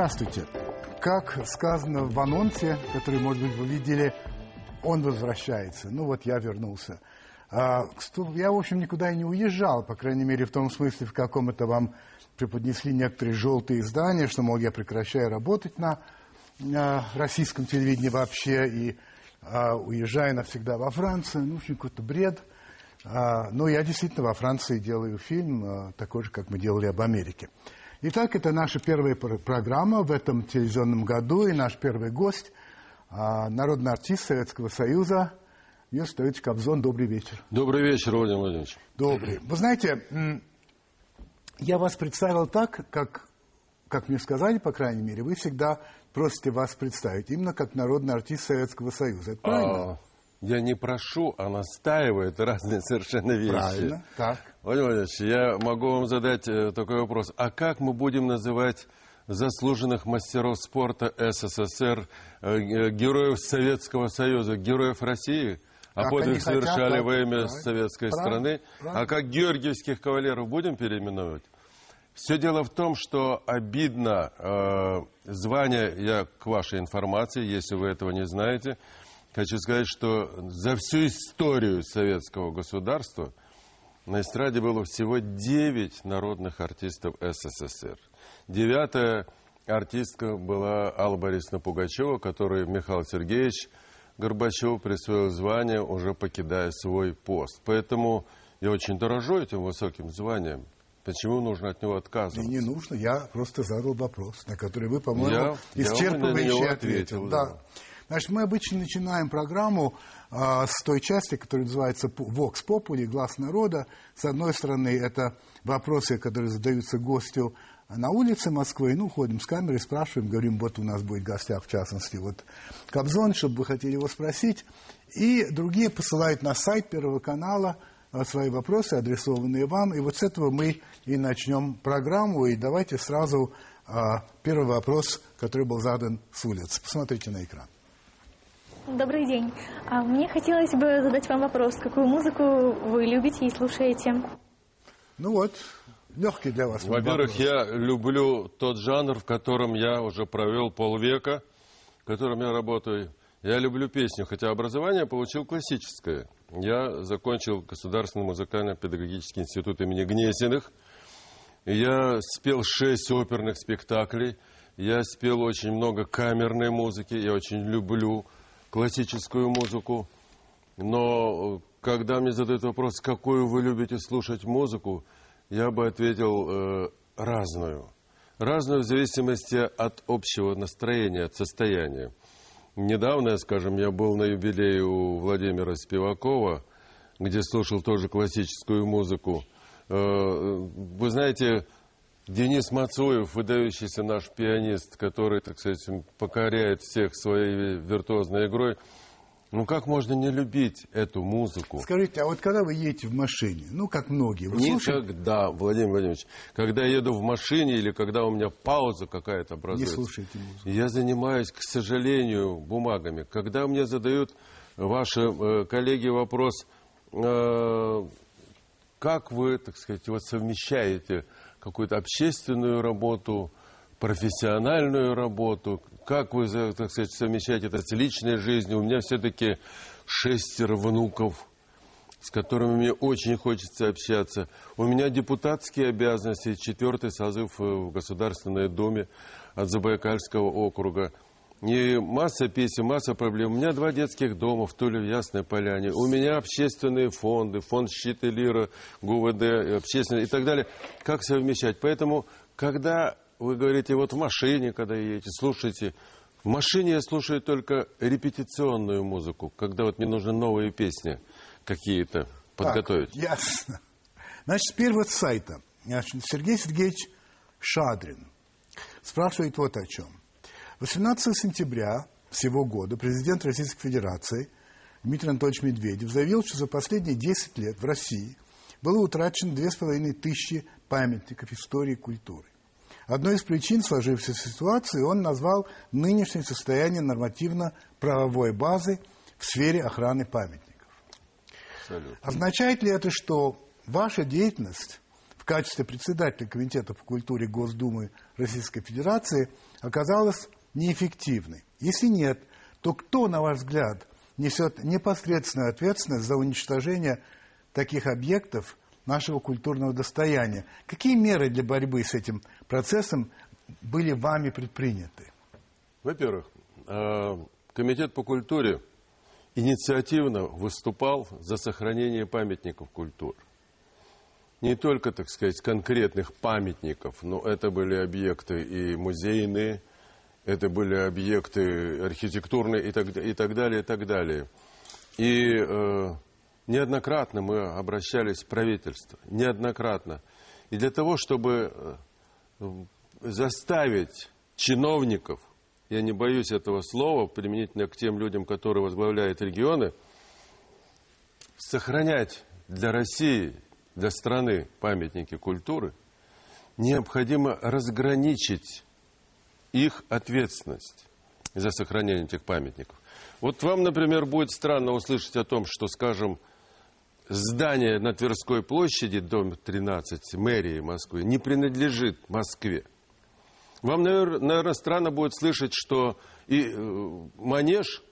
Здравствуйте. Как сказано в анонсе, который, может быть, вы видели, он возвращается. Ну вот я вернулся. А, я, в общем, никуда и не уезжал, по крайней мере, в том смысле, в каком это вам преподнесли некоторые желтые издания, что, мол, я прекращаю работать на, российском телевидении вообще и а, уезжаю навсегда во Францию. Ну, в общем, какой-то бред. А, но я действительно во Франции делаю фильм, такой же, как мы делали об Америке. Итак, это наша первая программа в этом телевизионном году, и наш первый гость а, – народный артист Советского Союза Юрий Стоевич Кобзон. Добрый вечер. Добрый вечер, Владимир Владимирович. Добрый. Вы знаете, я вас представил так, как, как мне сказали, по крайней мере, вы всегда просите вас представить, именно как народный артист Советского Союза. Это правильно? А, я не прошу, а настаивает разные совершенно вещи. Правильно, так. Владимир Владимирович, я могу вам задать э, такой вопрос. А как мы будем называть заслуженных мастеров спорта СССР, э, героев Советского Союза, героев России? А подвиг совершали хотят, во имя правильно, советской правильно, страны. Правильно. А как георгиевских кавалеров будем переименовывать? Все дело в том, что обидно э, звание, я к вашей информации, если вы этого не знаете, хочу сказать, что за всю историю советского государства на эстраде было всего 9 народных артистов СССР. Девятая артистка была Алла Борисовна Пугачева, которой Михаил Сергеевич Горбачев присвоил звание, уже покидая свой пост. Поэтому я очень дорожу этим высоким званием. Почему нужно от него отказываться? Не, не нужно. Я просто задал вопрос, на который вы, по-моему, исчерпывающе ответил. Да. да. Значит, мы обычно начинаем программу а, с той части, которая называется «Vox Populi», «Глаз народа». С одной стороны, это вопросы, которые задаются гостю на улице Москвы, ну, ходим с камерой, спрашиваем, говорим, вот у нас будет в гостях, в частности, вот Кобзон, чтобы вы хотели его спросить. И другие посылают на сайт Первого канала а, свои вопросы, адресованные вам. И вот с этого мы и начнем программу. И давайте сразу а, первый вопрос, который был задан с улицы. Посмотрите на экран. Добрый день. А мне хотелось бы задать вам вопрос. Какую музыку вы любите и слушаете? Ну вот, легкий для вас. Во-первых, я люблю тот жанр, в котором я уже провел полвека, в котором я работаю. Я люблю песню, хотя образование получил классическое. Я закончил Государственный музыкально-педагогический институт имени Гнесиных. Я спел шесть оперных спектаклей. Я спел очень много камерной музыки. Я очень люблю классическую музыку. Но когда мне задают вопрос, какую вы любите слушать музыку, я бы ответил э, разную. Разную в зависимости от общего настроения, от состояния. Недавно, скажем, я был на юбилее у Владимира Спивакова, где слушал тоже классическую музыку. Э, вы знаете, Денис Мацуев, выдающийся наш пианист, который, так сказать, покоряет всех своей виртуозной игрой, ну как можно не любить эту музыку? Скажите, а вот когда вы едете в машине, ну как многие, вы Никогда, слушаете? Владимир Владимирович, когда я еду в машине или когда у меня пауза какая-то образуется, не слушайте музыку. я занимаюсь, к сожалению, бумагами. Когда мне задают ваши э, коллеги вопрос, э, как вы, так сказать, вот совмещаете какую-то общественную работу, профессиональную работу, как вы, так сказать, совмещаете это с личной жизнью. У меня все-таки шестеро внуков, с которыми мне очень хочется общаться. У меня депутатские обязанности, четвертый созыв в Государственной Думе от Забайкальского округа. И масса песен, масса проблем. У меня два детских дома в Туле, в Ясной Поляне. У меня общественные фонды, фонд «Щит и лира», ГУВД, общественные и так далее. Как совмещать? Поэтому, когда вы говорите, вот в машине, когда едете, слушайте. В машине я слушаю только репетиционную музыку, когда вот мне нужны новые песни какие-то подготовить. Так, ясно. Значит, вот с сайта. Сергей Сергеевич Шадрин спрашивает вот о чем. 18 сентября всего года президент Российской Федерации Дмитрий Анатольевич Медведев заявил, что за последние 10 лет в России было утрачено 2500 памятников истории и культуры. Одной из причин сложившейся ситуации он назвал нынешнее состояние нормативно-правовой базы в сфере охраны памятников. Абсолютно. Означает ли это, что ваша деятельность в качестве председателя Комитета по культуре Госдумы Российской Федерации оказалась неэффективной? Если нет, то кто, на ваш взгляд, несет непосредственную ответственность за уничтожение таких объектов нашего культурного достояния? Какие меры для борьбы с этим процессом были вами предприняты? Во-первых, э, Комитет по культуре инициативно выступал за сохранение памятников культуры. Не только, так сказать, конкретных памятников, но это были объекты и музейные, это были объекты архитектурные и так, и так далее, и так далее. И э, неоднократно мы обращались в правительство, неоднократно. И для того, чтобы э, заставить чиновников я не боюсь этого слова, применительно к тем людям, которые возглавляют регионы, сохранять для России, для страны памятники культуры, необходимо разграничить их ответственность за сохранение этих памятников. Вот вам, например, будет странно услышать о том, что, скажем, здание на Тверской площади, дом 13 мэрии Москвы, не принадлежит Москве. Вам, наверное, странно будет слышать, что и э, манеж,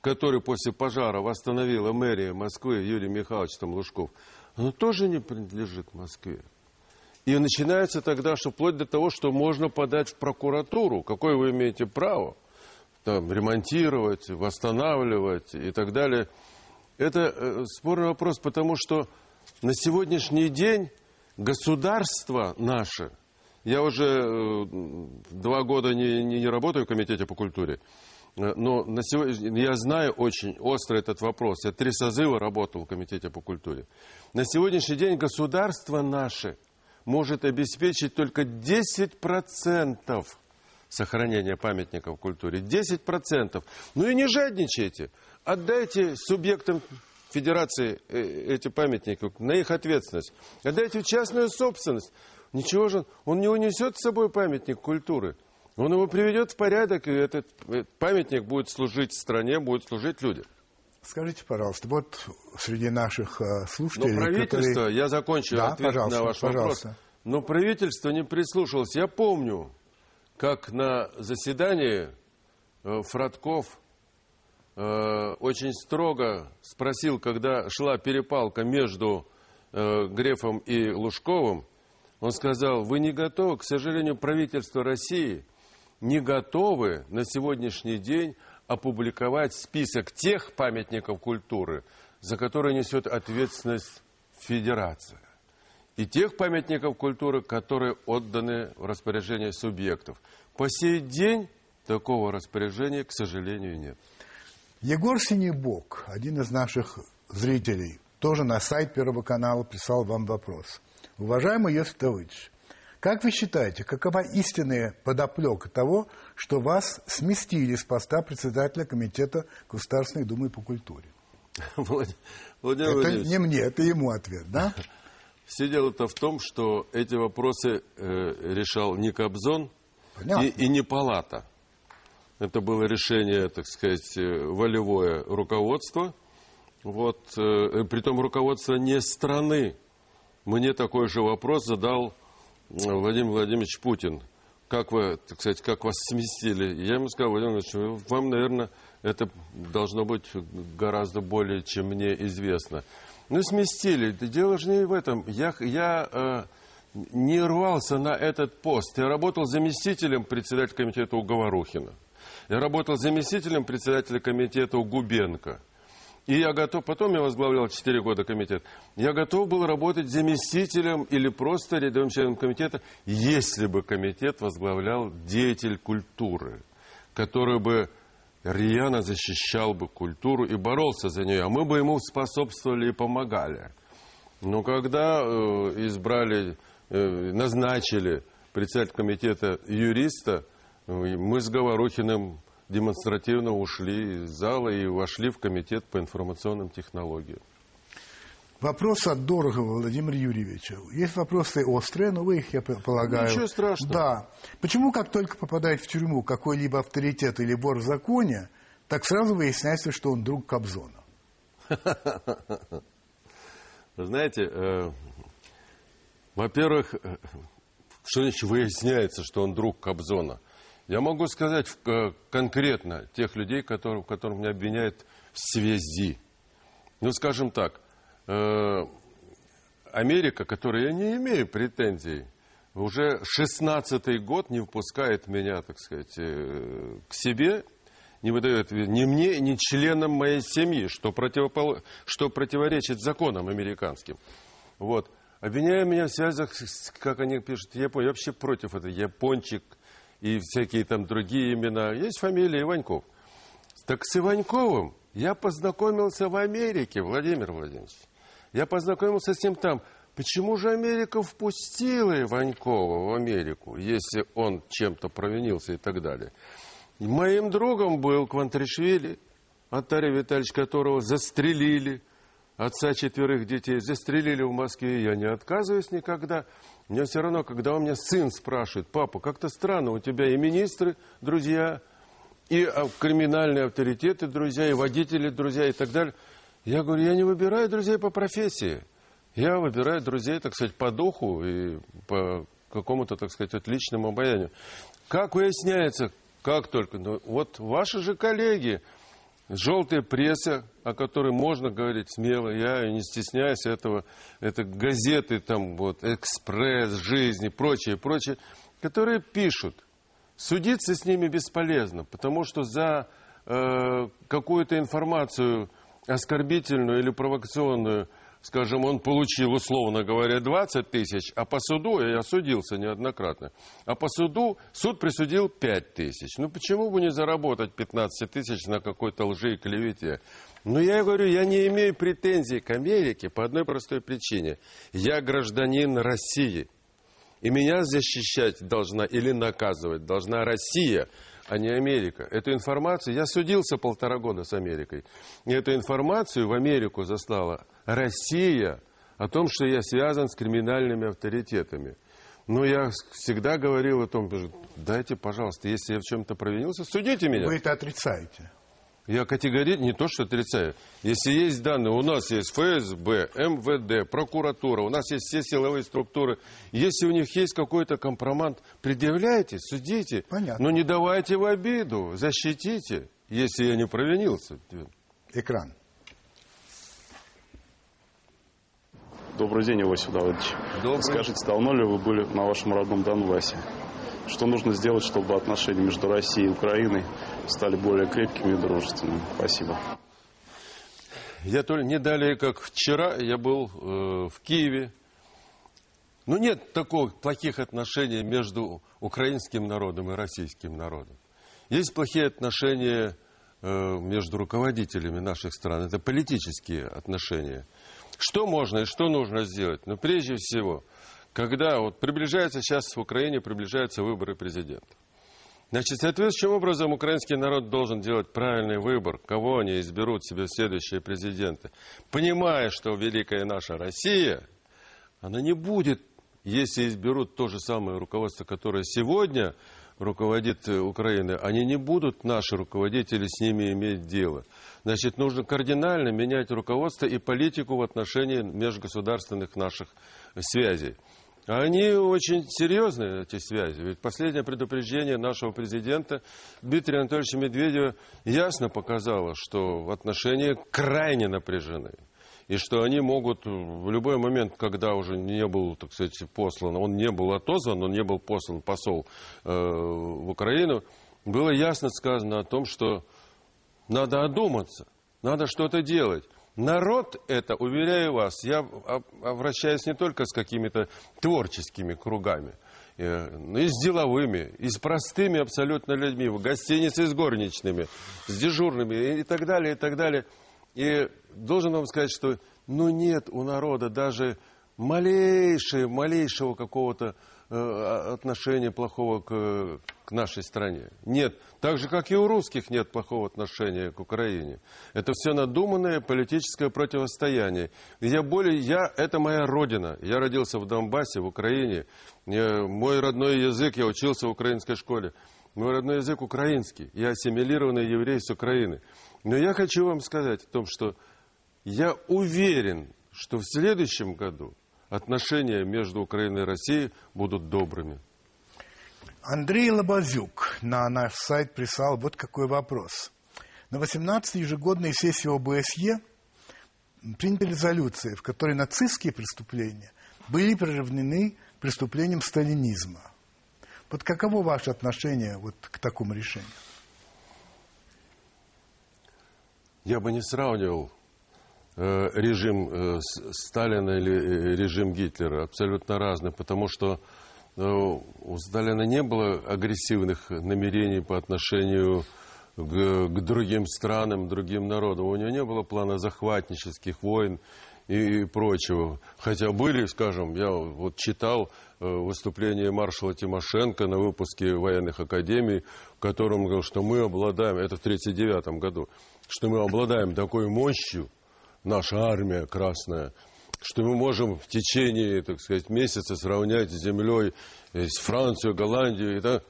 который после пожара восстановила мэрия Москвы Юрий Михайлович там Лужков, он тоже не принадлежит Москве. И начинается тогда, что вплоть до того, что можно подать в прокуратуру, какое вы имеете право там, ремонтировать, восстанавливать и так далее. Это э, спорный вопрос, потому что на сегодняшний день государство наше – я уже э, два года не, не, не работаю в Комитете по культуре, э, но на сегодня, я знаю очень остро этот вопрос. Я три созыва работал в Комитете по культуре. На сегодняшний день государство наше может обеспечить только 10% сохранения памятников культуре. 10%. Ну и не жадничайте. Отдайте субъектам федерации э, эти памятники на их ответственность. Отдайте в частную собственность. Ничего же, он не унесет с собой памятник культуры. Он его приведет в порядок, и этот памятник будет служить стране, будет служить людям. Скажите, пожалуйста, вот среди наших э, слушателей... Но правительство, которые... я закончу да, ответ на ваш пожалуйста. вопрос. Но правительство не прислушалось. Я помню, как на заседании э, Фродков э, очень строго спросил, когда шла перепалка между Грефом и Лужковым, он сказал, вы не готовы, к сожалению, правительство России не готовы на сегодняшний день опубликовать список тех памятников культуры, за которые несет ответственность Федерация. И тех памятников культуры, которые отданы в распоряжение субъектов. По сей день такого распоряжения, к сожалению, нет. Егор Синебок, один из наших зрителей, тоже на сайт Первого канала писал вам вопрос. Уважаемый Йосиф Давыдович, как вы считаете, какова истинная подоплека того, что вас сместили с поста председателя Комитета Государственной Думы по культуре? Владимир это не мне, это ему ответ, да? Все дело-то в том, что эти вопросы э, решал не Кобзон и, и не Палата. Это было решение, так сказать, э, волевое руководство. Вот, э, притом руководство не страны, мне такой же вопрос задал Владимир Владимирович Путин. Как вы, так сказать, как вас сместили? Я ему сказал, Владимир Владимирович, вам, наверное, это должно быть гораздо более, чем мне известно. Ну, сместили. Дело же не в этом. Я, я э, не рвался на этот пост. Я работал заместителем председателя комитета у Говорухина. Я работал заместителем председателя комитета у Губенко. И я готов, потом я возглавлял 4 года комитет, я готов был работать заместителем или просто рядовым членом комитета, если бы комитет возглавлял деятель культуры, который бы рьяно защищал бы культуру и боролся за нее, а мы бы ему способствовали и помогали. Но когда э, избрали, э, назначили председатель комитета юриста, э, мы с Говорухиным демонстративно ушли из зала и вошли в комитет по информационным технологиям. Вопрос от Дорогого Владимира Юрьевича. Есть вопросы острые, но вы их, я полагаю... Ничего страшного. Да. Почему, как только попадает в тюрьму какой-либо авторитет или вор в законе, так сразу выясняется, что он друг Кобзона? Вы знаете, э, Во-первых, э, что значит выясняется, что он друг Кобзона? Я могу сказать э, конкретно тех людей, которые, которых меня обвиняют в связи. Ну, скажем так, э, Америка, которой я не имею претензий, уже 16-й год не впускает меня, так сказать, к себе, не выдает ни мне, ни членам моей семьи, что, противопол... что противоречит законам американским. Вот. Обвиняя меня в связях, как они пишут, Япония. Я вообще против этого. Япончик и всякие там другие имена. Есть фамилия Иваньков. Так с Иваньковым я познакомился в Америке, Владимир Владимирович. Я познакомился с ним там. Почему же Америка впустила Иванькова в Америку, если он чем-то провинился и так далее? Моим другом был Квантришвили, Атарий Витальевич, которого застрелили – отца четверых детей, застрелили в Москве, я не отказываюсь никогда. Мне все равно, когда у меня сын спрашивает, папа, как-то странно, у тебя и министры, друзья, и криминальные авторитеты, друзья, и водители, друзья, и так далее. Я говорю, я не выбираю друзей по профессии. Я выбираю друзей, так сказать, по духу и по какому-то, так сказать, отличному обаянию. Как выясняется, как только, ну, вот ваши же коллеги, желтая пресса, о которой можно говорить смело, я не стесняюсь этого, это газеты, там вот, «Экспресс», «Жизнь» и прочее, прочее, которые пишут. Судиться с ними бесполезно, потому что за э, какую-то информацию оскорбительную или провокационную скажем, он получил, условно говоря, 20 тысяч, а по суду, я судился неоднократно, а по суду суд присудил 5 тысяч. Ну, почему бы не заработать 15 тысяч на какой-то лжи и клевете? Ну, я говорю, я не имею претензий к Америке по одной простой причине. Я гражданин России. И меня защищать должна или наказывать должна Россия, а не Америка. Эту информацию, я судился полтора года с Америкой, и эту информацию в Америку заслала Россия о том, что я связан с криминальными авторитетами. Но я всегда говорил о том, дайте, пожалуйста, если я в чем-то провинился, судите меня. Вы это отрицаете. Я категорически не то, что отрицаю. Если есть данные, у нас есть ФСБ, МВД, прокуратура, у нас есть все силовые структуры. Если у них есть какой-то компромат, предъявляйте, судите. Понятно. Но не давайте в обиду, защитите, если я не провинился. Экран. Добрый день, Иосиф Давыдович. Добрый. Скажите, давно ли вы были на вашем родном Донбассе? Что нужно сделать, чтобы отношения между Россией и Украиной стали более крепкими и дружественными? Спасибо. Я только не далее, как вчера, я был э, в Киеве. Ну, нет таких плохих отношений между украинским народом и российским народом. Есть плохие отношения э, между руководителями наших стран. Это политические отношения. Что можно и что нужно сделать? Ну, прежде всего, когда вот приближается сейчас в Украине, приближаются выборы президента. Значит, соответствующим образом украинский народ должен делать правильный выбор, кого они изберут себе следующие президенты. Понимая, что великая наша Россия, она не будет, если изберут то же самое руководство, которое сегодня руководит э, Украиной, они не будут, наши руководители, с ними иметь дело. Значит, нужно кардинально менять руководство и политику в отношении межгосударственных наших связей. Они очень серьезные, эти связи. Ведь последнее предупреждение нашего президента Дмитрия Анатольевича Медведева ясно показало, что отношения крайне напряжены. И что они могут в любой момент, когда уже не был, так сказать, послан, он не был отозван, он не был послан посол э, в Украину, было ясно сказано о том, что надо одуматься, надо что-то делать. Народ это, уверяю вас, я обращаюсь не только с какими-то творческими кругами, э, но и с деловыми, и с простыми абсолютно людьми, в гостинице с горничными, с дежурными и так далее, и так далее. И должен вам сказать, что ну нет у народа даже малейшего, малейшего какого-то Э, отношения плохого к, к нашей стране. Нет. Так же, как и у русских нет плохого отношения к Украине. Это все надуманное политическое противостояние. Я более, я, это моя родина. Я родился в Донбассе, в Украине. Мой родной язык, я учился в украинской школе. Мой родной язык украинский. Я ассимилированный еврей с Украины. Но я хочу вам сказать о том, что я уверен, что в следующем году отношения между Украиной и Россией будут добрыми. Андрей Лобазюк на наш сайт прислал вот какой вопрос. На 18-й ежегодной сессии ОБСЕ приняты резолюции, в которой нацистские преступления были приравнены преступлениям сталинизма. Вот каково ваше отношение вот к такому решению? Я бы не сравнивал э, режим э, Сталина или э, режим Гитлера. Абсолютно разные, потому что э, у Сталина не было агрессивных намерений по отношению к, к другим странам, другим народам. У него не было плана захватнических войн и прочего. Хотя были, скажем, я вот читал э, выступление маршала Тимошенко на выпуске военных академий, в котором он говорил, что мы обладаем, это в 1939 году, что мы обладаем такой мощью, наша армия красная, что мы можем в течение, так сказать, месяца сравнять с землей э, с Францию, Голландию. Так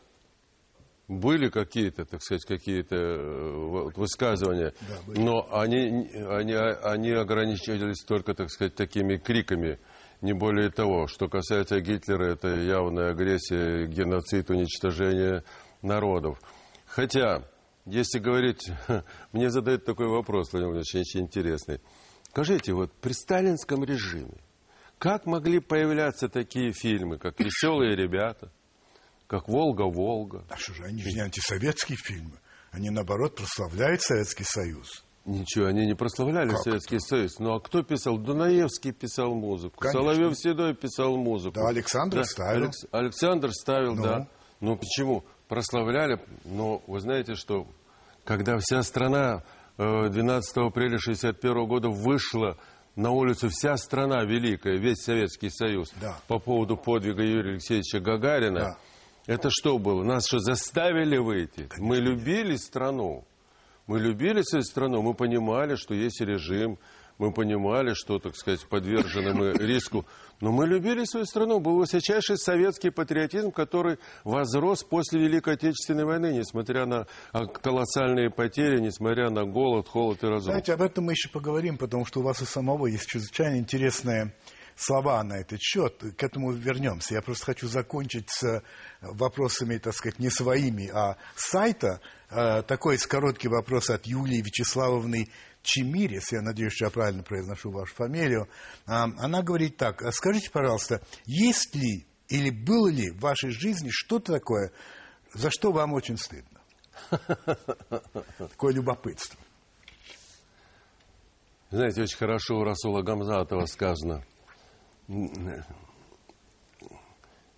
были какие-то, так сказать, какие-то э, высказывания, да, но они, они, они ограничивались только, так сказать, такими криками, не более того. Что касается Гитлера, это явная агрессия, геноцид, уничтожение народов. Хотя, если говорить, мне задают такой вопрос, Владимир Владимирович, очень интересный. Скажите, вот при сталинском режиме, как могли появляться такие фильмы, как «Веселые ребята», как «Волга-Волга». А что же, они же не антисоветские фильмы. Они, наоборот, прославляют Советский Союз. Ничего, они не прославляли как Советский это? Союз. Ну а кто писал? Дунаевский писал музыку. Конечно. Соловьев Седой писал музыку. Да, Александр да, ставил. Алекс... Александр ставил, ну. да. Ну почему? Прославляли. Но вы знаете, что когда вся страна 12 э, апреля 1961 года вышла на улицу вся страна великая, весь Советский Союз да. по поводу подвига Юрия Алексеевича Гагарина, да это что было? Нас что, заставили выйти? Конечно. Мы любили страну. Мы любили свою страну, мы понимали, что есть режим, мы понимали, что, так сказать, подвержены мы риску. Но мы любили свою страну. Был высочайший советский патриотизм, который возрос после Великой Отечественной войны, несмотря на колоссальные потери, несмотря на голод, холод и разрушение. Знаете, об этом мы еще поговорим, потому что у вас и самого есть чрезвычайно интересная слова на этот счет. К этому вернемся. Я просто хочу закончить с вопросами, так сказать, не своими, а сайта. Э, такой короткий вопрос от Юлии Вячеславовны Чемирис, я надеюсь, что я правильно произношу вашу фамилию. А, она говорит так, скажите, пожалуйста, есть ли или было ли в вашей жизни что-то такое, за что вам очень стыдно? Такое любопытство. Знаете, очень хорошо у Расула Гамзатова сказано –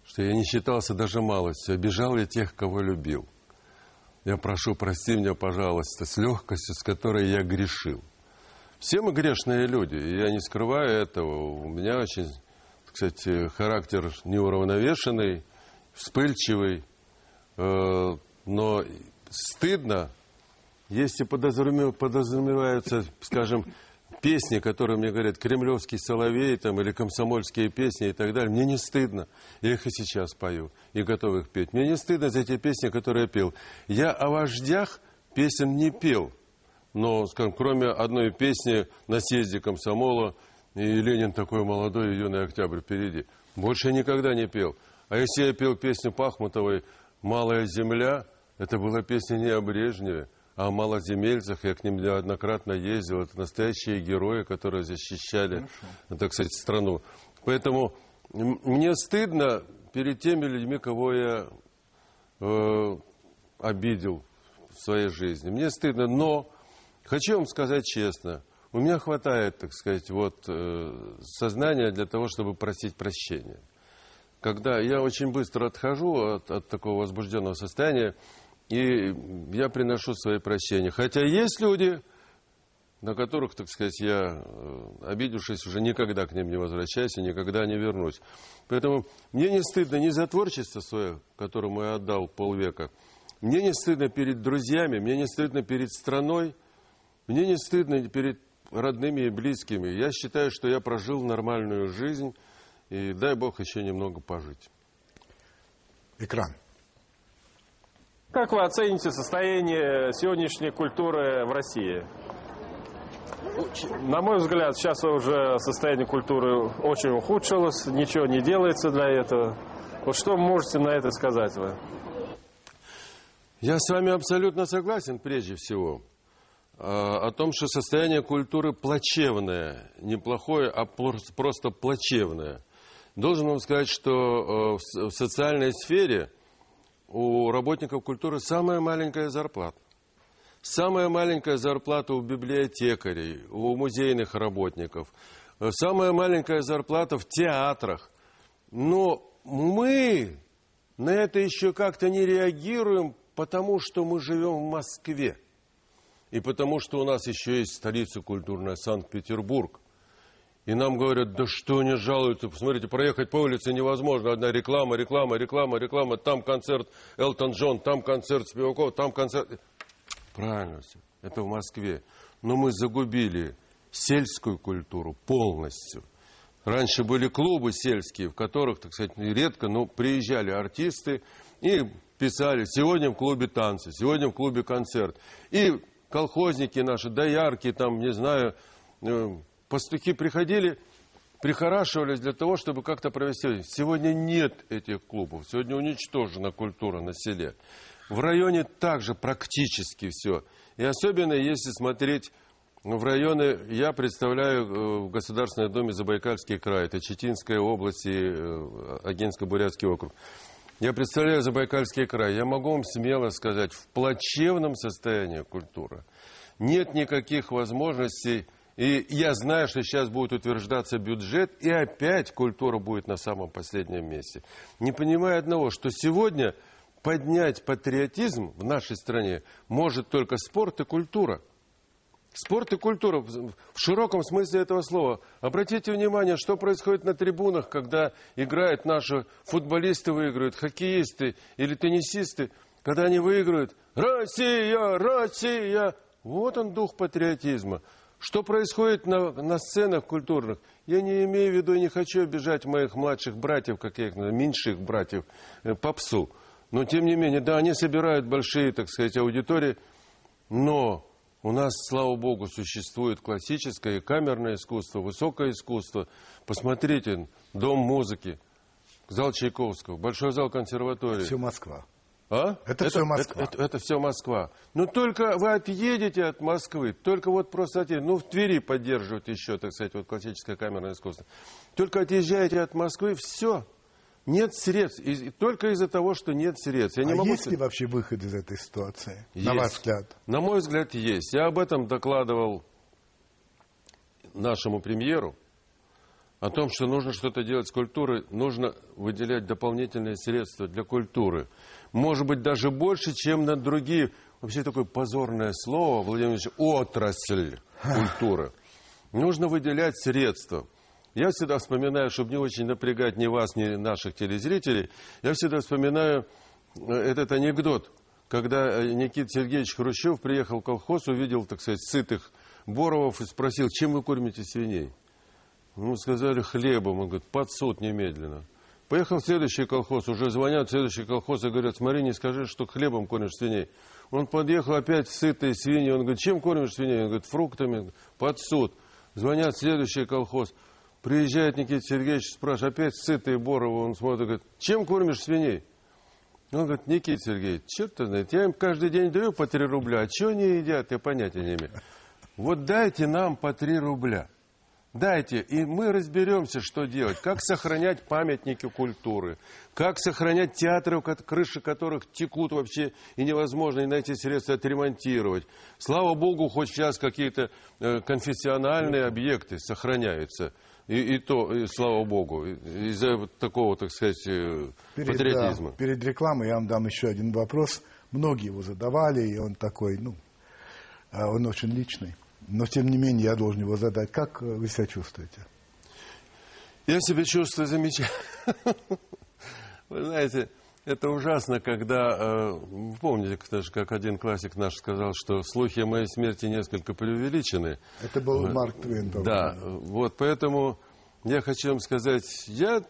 что я не считался даже малостью, обижал я тех, кого любил. Я прошу, прости меня, пожалуйста, с легкостью, с которой я грешил. Все мы грешные люди, и я не скрываю этого. У меня очень, кстати, характер неуравновешенный, вспыльчивый, э, но стыдно, если подразумеваются, скажем, песни, которые мне говорят, кремлевский соловей там, или комсомольские песни и так далее, мне не стыдно. Я их и сейчас пою, и готов их петь. Мне не стыдно за те песни, которые я пел. Я о вождях песен не пел. Но, скажем, кроме одной песни на съезде комсомола, и Ленин такой молодой, и юный октябрь впереди. Больше я никогда не пел. А если я пел песню Пахмутовой «Малая земля», это была песня не о Брежневе, о малоземельцах, я к ним неоднократно ездил. Это настоящие герои, которые защищали, Хорошо. так сказать, страну. Поэтому мне стыдно перед теми людьми, кого я э, обидел в своей жизни. Мне стыдно, но хочу вам сказать честно, у меня хватает, так сказать, вот э, сознания для того, чтобы просить прощения. Когда я очень быстро отхожу от, от такого возбужденного состояния, и я приношу свои прощения. Хотя есть люди, на которых, так сказать, я, э, обидевшись, уже никогда к ним не возвращаюсь и никогда не вернусь. Поэтому мне не стыдно ни за творчество свое, которому я отдал полвека, мне не стыдно перед друзьями, мне не стыдно перед страной, мне не стыдно перед родными и близкими. Я считаю, что я прожил нормальную жизнь, и дай Бог еще немного пожить. Экран. Как вы оцените состояние сегодняшней культуры в России? на мой взгляд, сейчас уже состояние культуры очень ухудшилось, ничего не делается для этого. Вот что можете на это сказать вы? Я с вами абсолютно согласен прежде всего о том, что состояние культуры плачевное, не плохое, а просто плачевное. Должен вам сказать, что в социальной сфере у работников культуры самая маленькая зарплата. Самая маленькая зарплата у библиотекарей, у музейных работников. Самая маленькая зарплата в театрах. Но мы на это еще как-то не реагируем, потому что мы живем в Москве. И потому что у нас еще есть столица культурная Санкт-Петербург. И нам говорят, да что они жалуются, посмотрите, проехать по улице невозможно. Одна реклама, реклама, реклама, реклама. Там концерт Элтон Джон, там концерт Спиваков, там концерт... Правильно все. Это в Москве. Но мы загубили сельскую культуру полностью. Раньше были клубы сельские, в которых, так сказать, редко, но приезжали артисты и писали, сегодня в клубе танцы, сегодня в клубе концерт. И колхозники наши, доярки, там, не знаю, э, пастухи приходили, прихорашивались для того, чтобы как-то провести. Сегодня нет этих клубов, сегодня уничтожена культура на селе. В районе также практически все. И особенно если смотреть в районы, я представляю э, в Государственной Думе Забайкальский край, это Читинская область и э, Агинско-Бурятский округ. Я представляю Забайкальский край. Я могу вам смело сказать, в плачевном состоянии культура. Нет никаких возможностей. И я знаю, что сейчас будет утверждаться бюджет, и опять культура будет на самом последнем месте. Не понимая одного, что сегодня поднять патриотизм в нашей стране может только спорт и культура. Спорт и культура в широком смысле этого слова. Обратите внимание, что происходит на трибунах, когда играют наши футболисты, выигрывают, хоккеисты или теннисисты. Когда они выигрывают «Россия! Россия!» Вот он дух патриотизма. Что происходит на, на сценах культурных? Я не имею в виду и не хочу обижать моих младших братьев, как я их называю, меньших братьев, э, попсу. Но, тем не менее, да, они собирают большие, так сказать, аудитории, но у нас, слава богу, существует классическое и камерное искусство, высокое искусство. Посмотрите, дом музыки, зал Чайковского, большой зал консерватории. Все Москва. А? Это, это все Москва. Это, это, это все Москва. Но только вы отъедете от Москвы, только вот просто отъедете, ну в Твери поддерживают еще, так сказать, вот классическое камерное искусство. Только отъезжаете от Москвы, все, нет средств. И только из-за того, что нет средств. Я не а могу... есть ли вообще выход из этой ситуации, есть. на ваш взгляд? На мой взгляд, есть. Я об этом докладывал нашему премьеру. О том, что нужно что-то делать с культурой, нужно выделять дополнительные средства для культуры. Может быть, даже больше, чем на другие. Вообще такое позорное слово, Владимир Ильич, отрасль культуры. Нужно выделять средства. Я всегда вспоминаю, чтобы не очень напрягать ни вас, ни наших телезрителей, я всегда вспоминаю э, этот анекдот, когда э, Никита Сергеевич Хрущев приехал в колхоз, увидел, так сказать, сытых боровов и спросил, чем вы кормите свиней? Ему сказали, хлебом. Он говорит, под суд немедленно. Поехал в следующий колхоз, уже звонят в следующий колхоз и говорят, смотри, не скажи, что хлебом кормишь свиней. Он подъехал опять сытые свиньи, он говорит, чем кормишь свиней? Он говорит, фруктами, под суд. Звонят в следующий колхоз. Приезжает Никита Сергеевич, спрашивает, опять сытый Борова, он смотрит, говорит, чем кормишь свиней? Он говорит, Никита Сергеевич, черт знает, я им каждый день даю по 3 рубля, а что они едят, я понятия не имею. Вот дайте нам по 3 рубля. Дайте, и мы разберемся, что делать. Как сохранять памятники культуры, как сохранять театры, крыши которых текут вообще, и невозможно и на эти средства отремонтировать. Слава Богу, хоть сейчас какие-то э, конфессиональные объекты сохраняются. И, и то, и, слава богу, из-за вот такого, так сказать, э, перед, патриотизма. Да, перед рекламой я вам дам еще один вопрос. Многие его задавали, и он такой, ну, а, он очень личный. Но, тем не менее, я должен его задать. Как вы себя чувствуете? Я себя чувствую замечательно. Вы знаете, это ужасно, когда, э, вы помните, даже как один классик наш сказал, что слухи о моей смерти несколько преувеличены. Это был э, Марк Твен. Да, вот поэтому я хочу вам сказать, я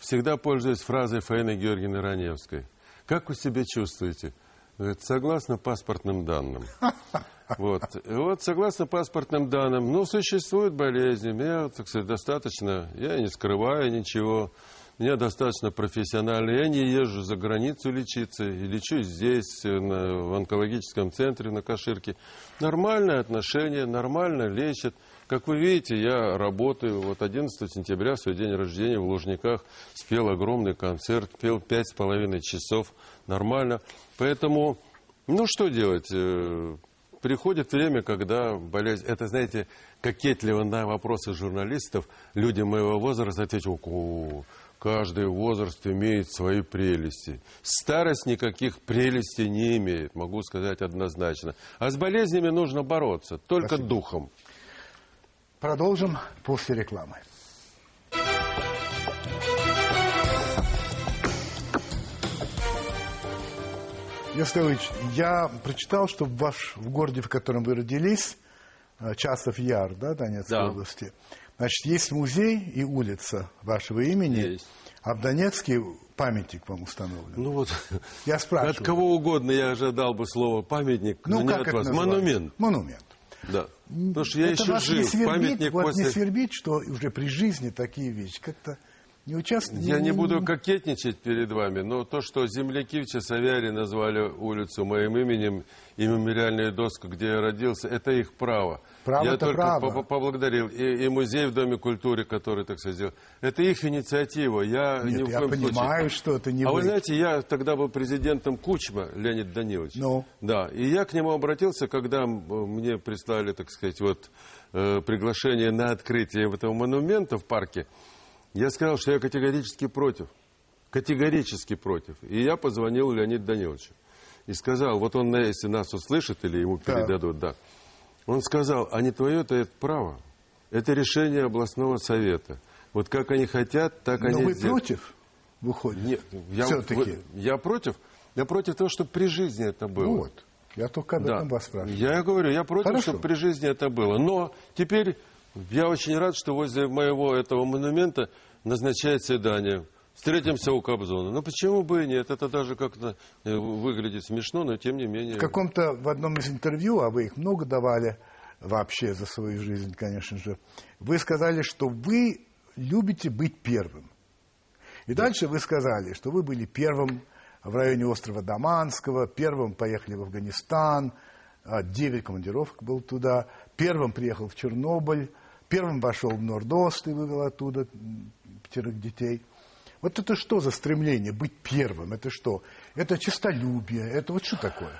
всегда пользуюсь фразой Фаины Георгиевны Раневской. Как вы себя чувствуете? Это согласно паспортным данным. Вот. Вот согласно паспортным данным, ну, существует болезнь. Меня, так сказать, достаточно, я не скрываю ничего. Меня достаточно профессионально. Я не езжу за границу лечиться. И лечусь здесь, на, в онкологическом центре на Каширке. Нормальное отношение, нормально лечат. Как вы видите, я работаю. Вот 11 сентября, в свой день рождения в Лужниках, спел огромный концерт, пел пять с половиной часов. Нормально. Поэтому, ну что делать? Приходит время, когда болезнь... Это, знаете, кокетливо на вопросы журналистов люди моего возраста ответят, о, каждый возраст имеет свои прелести. Старость никаких прелестей не имеет, могу сказать однозначно. А с болезнями нужно бороться, только Спасибо. духом. Продолжим после рекламы. Яслович, я прочитал, что в, ваш, в городе, в котором вы родились, э, Часов Яр, да, Донецкой Да. области, значит, есть музей и улица вашего имени, Есть. а в Донецке памятник вам установлен. Ну вот, я спрашиваю. от кого угодно я ожидал бы слово памятник, ну, но не как от это вас. называется? Монумент. Монумент. Да. Потому что я это еще вас жив. не свербит, Памятник вот после... не свербит, что уже при жизни такие вещи как-то не участвуют. Я не буду кокетничать перед вами, но то, что земляки в Часовяре назвали улицу моим именем и мемориальную доску, где я родился, это их право. Право-то я только право. по- поблагодарил. И, и музей в Доме культуры, который, так сказать, сделал. Это их инициатива. Я ни Нет, в я коем понимаю, случае... что это не а вы. знаете, я тогда был президентом Кучма, Леонид Данилович. Ну? Да, и я к нему обратился, когда мне прислали, так сказать, вот э, приглашение на открытие этого монумента в парке. Я сказал, что я категорически против. Категорически против. И я позвонил Леониду Даниловичу. И сказал, вот он, если нас услышит или ему Да. передадут, да. Он сказал, а не твое-то это право. Это решение областного совета. Вот как они хотят, так Но они вы сделают. против, выходит? Нет, я, Все-таки. я против. Я против того, чтобы при жизни это было. Вот. Я только об Да. этом вас спрашиваю. Я говорю, я против, Хорошо. чтобы при жизни это было. Но теперь я очень рад, что возле моего этого монумента назначают свидание. Встретимся у Кобзона. Ну почему бы и нет? Это даже как-то э, выглядит смешно, но тем не менее. В каком-то, в одном из интервью, а вы их много давали вообще за свою жизнь, конечно же, вы сказали, что вы любите быть первым. И дальше вы сказали, что вы были первым в районе острова Даманского, первым поехали в Афганистан, а, девять командировок был туда, первым приехал в Чернобыль, первым вошел в Нордост и вывел оттуда пятерых детей. Вот это что за стремление быть первым? Это что? Это честолюбие? Это вот что такое?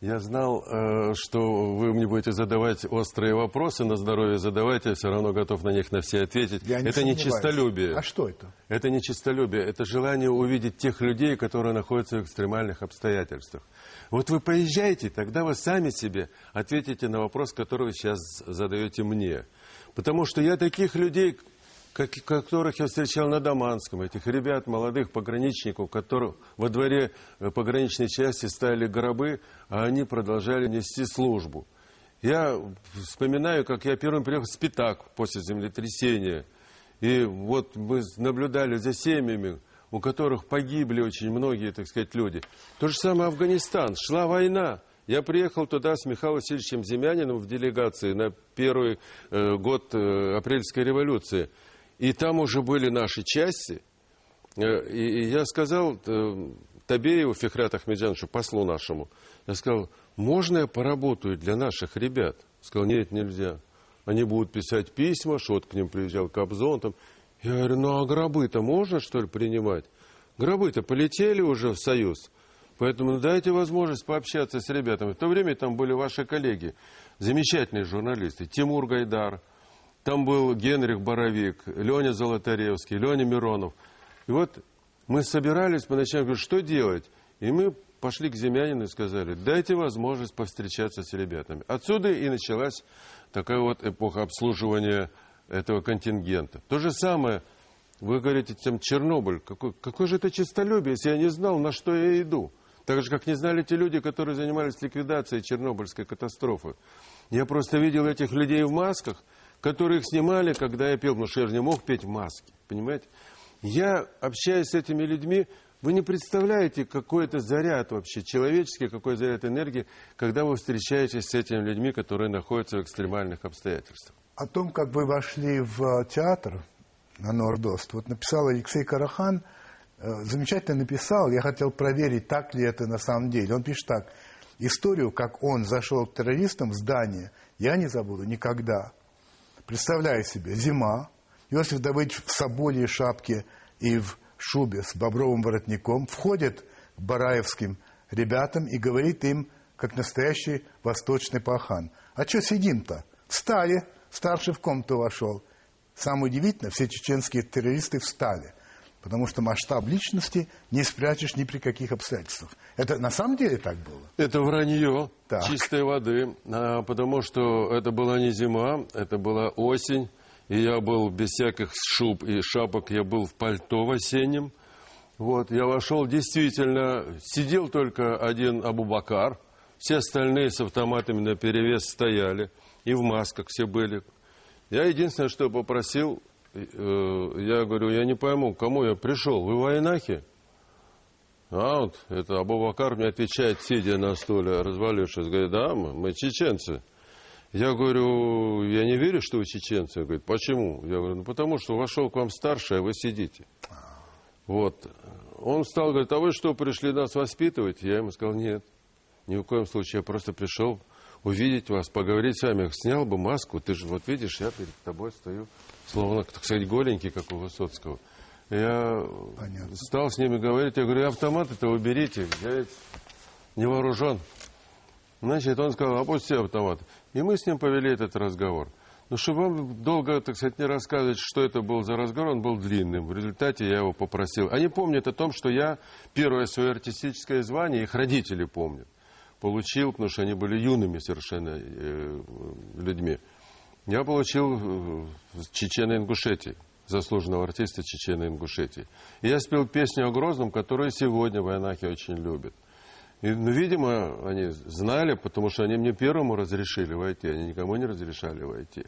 Я знал, э, что вы мне будете задавать острые вопросы на здоровье, задавайте, я все равно готов на них на все ответить. Я не это не сомневаюсь. честолюбие. А что это? Это не честолюбие, это желание увидеть тех людей, которые находятся в экстремальных обстоятельствах. Вот вы поезжаете, тогда вы сами себе ответите на вопрос, который вы сейчас задаете мне. Потому что я таких людей, как- которых я встречал на Даманском, этих ребят, молодых пограничников, которых во дворе э, пограничной части ставили гробы, а они продолжали нести службу. Я вспоминаю, как я первым приехал в Спитак после землетрясения. И вот мы наблюдали за семьями, у которых погибли очень многие, так сказать, люди. То же самое Афганистан. Шла война. Я приехал туда с Михаилом Васильевичем Земяниным в делегации на первый э, год э, апрельской революции. И там уже были наши части. Э, и, и я сказал э, Табееву Фихрат Ахмеджановичу, послу нашему, я сказал, можно я поработаю для наших ребят? Сказал, нет, нельзя. Они будут писать письма, что вот к ним приезжал Кобзон. Там. Я говорю, ну а гробы-то можно, что ли, принимать? Гробы-то полетели уже в Союз. Поэтому ну, дайте возможность пообщаться с ребятами. В то время там были ваши коллеги, замечательные журналисты. Тимур Гайдар, там был Генрих Боровик, Леня Золотаревский, Леня Миронов. И вот мы собирались, мы начали говорить, что делать? И мы пошли к Земянину и сказали, дайте возможность повстречаться с ребятами. Отсюда и началась такая вот эпоха обслуживания этого контингента. То же самое, вы говорите, тем Чернобыль, какой, какое же это честолюбие, если я не знал, на что я иду. Так же, как не знали те люди, которые занимались ликвидацией Чернобыльской катастрофы. Я просто видел этих людей в масках, которые их снимали, когда я пел, потому что я же не мог петь в маске, понимаете? Я общаюсь с этими людьми, вы не представляете, какой это заряд вообще, человеческий, какой заряд энергии, когда вы встречаетесь с этими людьми, которые находятся в экстремальных обстоятельствах. О том, как вы вошли в театр на Нордост, вот написал Алексей Карахан, э, замечательно написал, я хотел проверить, так ли это на самом деле. Он пишет так, историю, как он зашел к террористам в здание, я не забуду никогда. Представляю себе, зима, Иосиф Давыдович в соболе шапке и в шубе с бобровым воротником входит к бараевским ребятам и говорит им, как настоящий восточный пахан. А что сидим-то? Встали. Старший в комнату вошел. Самое удивительное, все чеченские террористы встали. Потому что масштаб личности не спрячешь ни при каких обстоятельствах. Это на самом деле так было? Это вранье Так. чистой воды, а, потому что это была не зима, это была осень, и я был без всяких шуб и шапок, я был в пальто в осеннем. Вот, я вошел, действительно, сидел только один Абубакар, все остальные с автоматами на перевес стояли, и в масках все были. Я единственное, что попросил, э, я говорю, я не пойму, кому я пришел, вы в Айнахе? А вот это Абубакар мне отвечает, сидя на стуле, развалившись, говорит, да, мы, мы чеченцы. Я говорю, я не верю, что вы чеченцы. Говорит, почему? Я говорю, ну потому что вошел к вам старший, а вы сидите. Вот. Он стал, говорит, а вы что, пришли нас воспитывать? Я ему сказал, нет, ни в коем случае, я просто пришел увидеть вас, поговорить с вами. Снял бы маску, ты же вот видишь, я перед тобой стою, словно, так сказать, голенький, как у Высоцкого. Я Понятно. стал с ними говорить, я говорю, автоматы-то уберите, я ведь не вооружен. Значит, он сказал, опусти автомат. И мы с ним повели этот разговор. Но чтобы вам долго, так сказать, не рассказывать, что это был за разговор, он был длинным. В результате я его попросил. Они помнят о том, что я первое свое артистическое звание, их родители помнят, получил, потому что они были юными совершенно э, людьми. Я получил э, в Чечено-Ингушетии, заслуженного артиста Чечено-Ингушетии. И я спел песню о Грозном, которую сегодня в Айнахе очень любят. И, ну, видимо, они знали, потому что они мне первому разрешили войти, они никому не разрешали войти.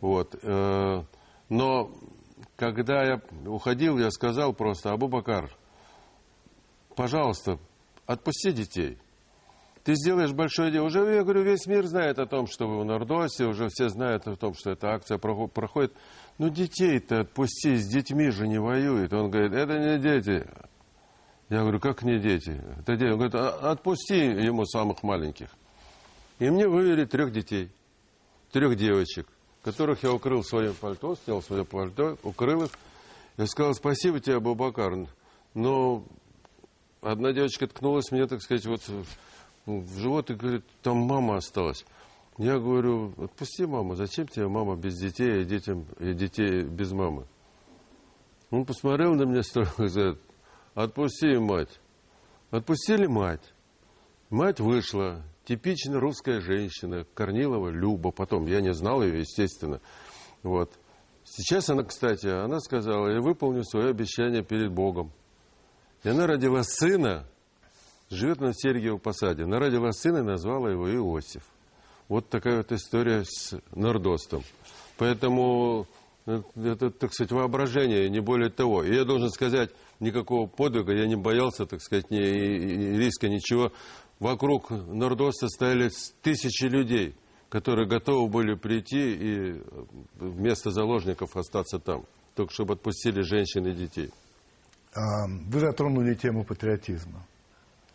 Вот. э, Но когда я уходил, я сказал просто, Абу-Бакар, пожалуйста, отпусти детей. Ты сделаешь большое дело. Уже, я говорю, весь мир знает о том, что вы в Нордосе, уже все знают о том, что эта акция прохо- проходит. Ну, детей-то отпусти, с детьми же не воюет. Он говорит, это не дети. Я говорю, как не дети? Это дети. Он говорит, «А- отпусти ему самых маленьких. И мне вывели трех детей, трех девочек, которых я укрыл своим пальто, снял свое пальто, укрыл их. Я сказал, спасибо тебе, Абубакар. Но одна девочка ткнулась мне, так сказать, вот в живот и говорит, там мама осталась. Я говорю, отпусти маму, зачем тебе мама без детей и, детям, и детей без мамы? Он посмотрел на меня строго и говорит, отпусти мать. Отпустили мать. Мать вышла, типично русская женщина, Корнилова Люба, потом, я не знал ее, естественно. Вот. Сейчас она, кстати, она сказала, я выполню свое обещание перед Богом. И она родила сына, живет на Сергиевом посаде. Она родила сына и назвала его Иосиф. Вот такая вот история с Нордостом. Поэтому э, это, так сказать, воображение, не более того. И я должен сказать, никакого подвига я не боялся, так сказать, ни, и риска, ничего. Вокруг Нордоста стояли тысячи людей, которые готовы были прийти и вместо заложников остаться там, только чтобы отпустили женщин и детей. Вы затронули тему патриотизма.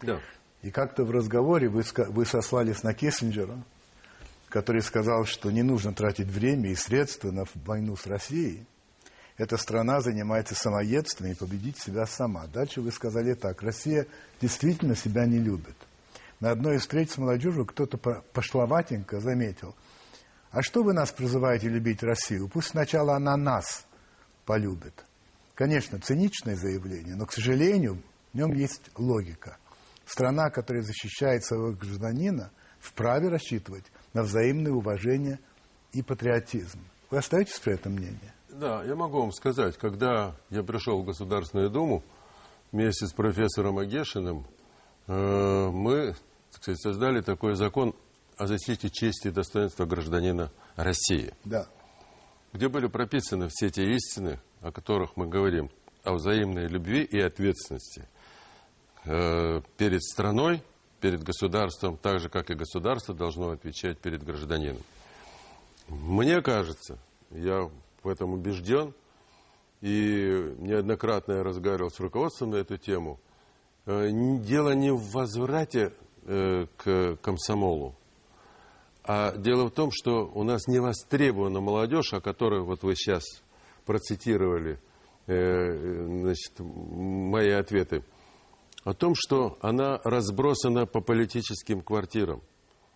Да. И как-то в разговоре вы, вы сослались на Киссинджера, который сказал, что не нужно тратить время и средства на войну с Россией. Эта страна занимается самоедством и победить себя сама. Дальше вы сказали так. Россия действительно себя не любит. На одной из встреч с молодежью кто-то по- пошловатенько заметил. А что вы нас призываете любить Россию? Пусть сначала она нас полюбит. Конечно, циничное заявление, но, к сожалению, в нем есть логика. Страна, которая защищает своего гражданина, вправе рассчитывать на взаимное уважение и патриотизм. Вы остаетесь при этом мнении? Да, я могу вам сказать, когда я пришел в Государственную Думу вместе с профессором Агешиным, э, мы так сказать, создали такой закон о защите чести и достоинства гражданина России, Да. где были прописаны все те истины, о которых мы говорим. о взаимной любви и ответственности э, перед страной, перед государством, так же, как и государство должно отвечать перед гражданином. Мне кажется, я в этом убежден, и неоднократно я разговаривал с руководством на эту тему, э, дело не в возврате э, к комсомолу, а дело в том, что у нас не востребована молодежь, о которой вот вы сейчас процитировали значит, мои ответы, о том, что она разбросана по политическим квартирам.